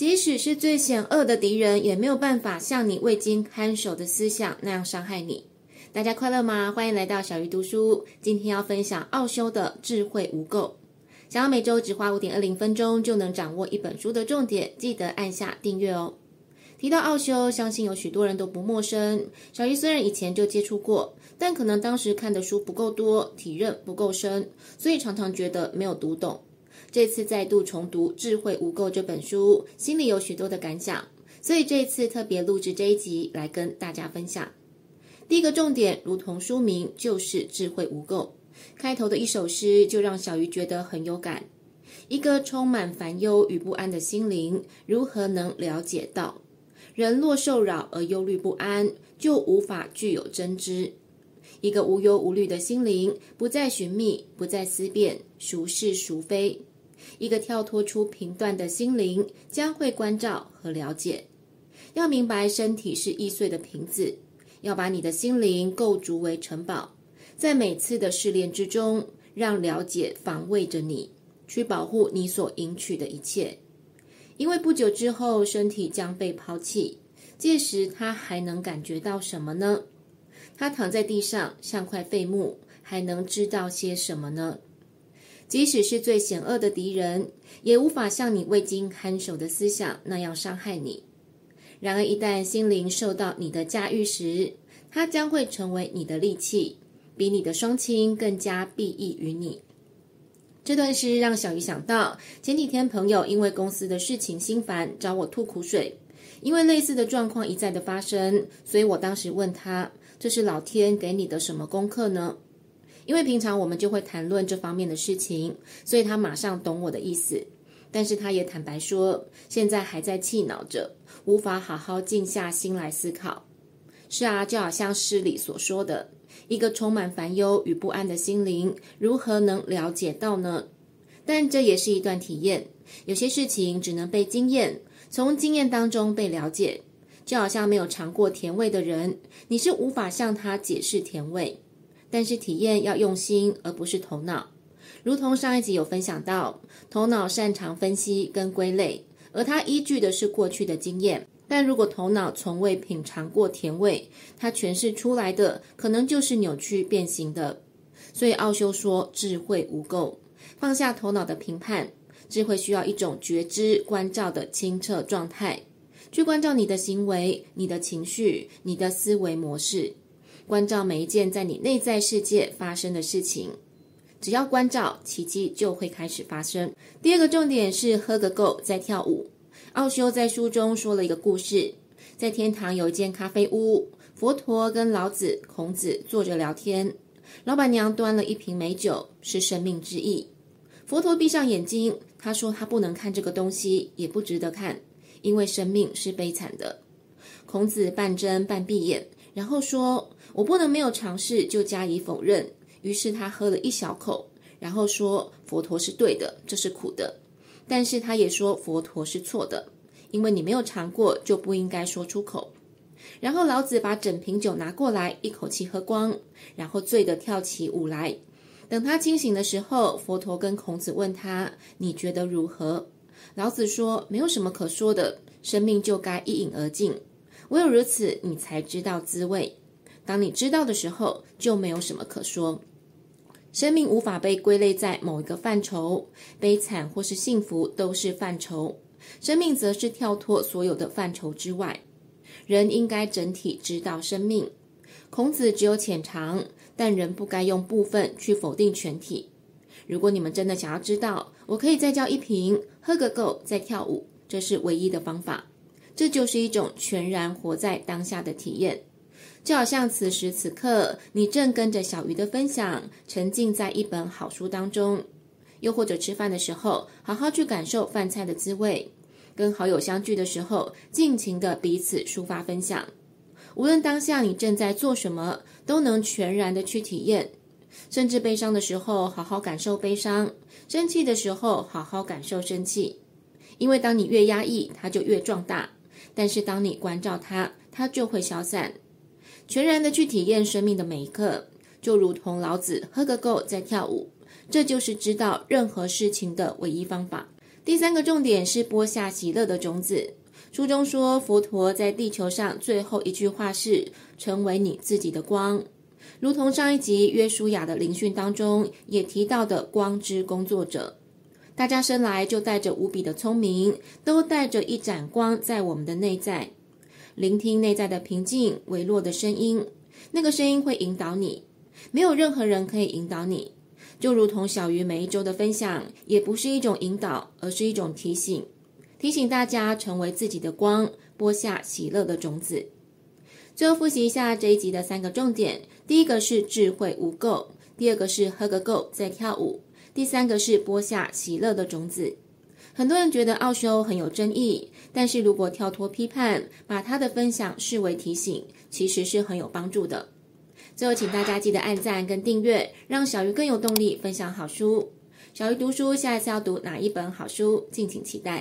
即使是最险恶的敌人，也没有办法像你未经看守的思想那样伤害你。大家快乐吗？欢迎来到小鱼读书。今天要分享奥修的智慧无垢。想要每周只花五点二零分钟就能掌握一本书的重点，记得按下订阅哦。提到奥修，相信有许多人都不陌生。小鱼虽然以前就接触过，但可能当时看的书不够多，体认不够深，所以常常觉得没有读懂。这次再度重读《智慧无垢》这本书，心里有许多的感想，所以这次特别录制这一集来跟大家分享。第一个重点，如同书名，就是智慧无垢。开头的一首诗就让小鱼觉得很有感。一个充满烦忧与不安的心灵，如何能了解到？人若受扰而忧虑不安，就无法具有真知。一个无忧无虑的心灵，不再寻觅，不再思辨，孰是孰非。一个跳脱出评断的心灵，将会关照和了解。要明白，身体是易碎的瓶子，要把你的心灵构筑为城堡，在每次的试炼之中，让了解防卫着你，去保护你所赢取的一切。因为不久之后，身体将被抛弃，届时他还能感觉到什么呢？他躺在地上，像块废木，还能知道些什么呢？即使是最险恶的敌人，也无法像你未经看守的思想那样伤害你。然而，一旦心灵受到你的驾驭时，它将会成为你的利器，比你的双亲更加裨益于你。这段诗让小鱼想到，前几天朋友因为公司的事情心烦，找我吐苦水。因为类似的状况一再的发生，所以我当时问他：“这是老天给你的什么功课呢？”因为平常我们就会谈论这方面的事情，所以他马上懂我的意思。但是他也坦白说，现在还在气恼着，无法好好静下心来思考。是啊，就好像诗里所说的，一个充满烦忧与不安的心灵，如何能了解到呢？但这也是一段体验，有些事情只能被经验，从经验当中被了解。就好像没有尝过甜味的人，你是无法向他解释甜味。但是体验要用心，而不是头脑。如同上一集有分享到，头脑擅长分析跟归类，而它依据的是过去的经验。但如果头脑从未品尝过甜味，它诠释出来的可能就是扭曲变形的。所以奥修说，智慧无垢，放下头脑的评判，智慧需要一种觉知关照的清澈状态，去关照你的行为、你的情绪、你的思维模式。关照每一件在你内在世界发生的事情，只要关照，奇迹就会开始发生。第二个重点是喝个够再跳舞。奥修在书中说了一个故事，在天堂有一间咖啡屋，佛陀跟老子、孔子坐着聊天，老板娘端了一瓶美酒，是生命之意。佛陀闭上眼睛，他说他不能看这个东西，也不值得看，因为生命是悲惨的。孔子半睁半闭眼。然后说：“我不能没有尝试就加以否认。”于是他喝了一小口，然后说：“佛陀是对的，这是苦的。”但是他也说佛陀是错的，因为你没有尝过就不应该说出口。然后老子把整瓶酒拿过来，一口气喝光，然后醉得跳起舞来。等他清醒的时候，佛陀跟孔子问他：“你觉得如何？”老子说：“没有什么可说的，生命就该一饮而尽。”唯有如此，你才知道滋味。当你知道的时候，就没有什么可说。生命无法被归类在某一个范畴，悲惨或是幸福都是范畴。生命则是跳脱所有的范畴之外。人应该整体知道生命。孔子只有浅尝，但人不该用部分去否定全体。如果你们真的想要知道，我可以再叫一瓶，喝个够，再跳舞，这是唯一的方法。这就是一种全然活在当下的体验，就好像此时此刻，你正跟着小鱼的分享，沉浸在一本好书当中；又或者吃饭的时候，好好去感受饭菜的滋味；跟好友相聚的时候，尽情的彼此抒发分享。无论当下你正在做什么，都能全然的去体验。甚至悲伤的时候，好好感受悲伤；生气的时候，好好感受生气。因为当你越压抑，它就越壮大。但是当你关照它，它就会消散。全然的去体验生命的每一刻，就如同老子喝个够再跳舞，这就是知道任何事情的唯一方法。第三个重点是播下喜乐的种子。书中说，佛陀在地球上最后一句话是“成为你自己的光”，如同上一集约书亚的灵训当中也提到的“光之工作者”。大家生来就带着无比的聪明，都带着一盏光在我们的内在，聆听内在的平静、微弱的声音，那个声音会引导你。没有任何人可以引导你，就如同小鱼每一周的分享，也不是一种引导，而是一种提醒，提醒大家成为自己的光，播下喜乐的种子。最后复习一下这一集的三个重点：第一个是智慧无垢，第二个是喝个够再跳舞，第三个是播下喜乐的种子。很多人觉得奥修很有争议，但是如果跳脱批判，把他的分享视为提醒，其实是很有帮助的。最后，请大家记得按赞跟订阅，让小鱼更有动力分享好书。小鱼读书，下一次要读哪一本好书？敬请期待。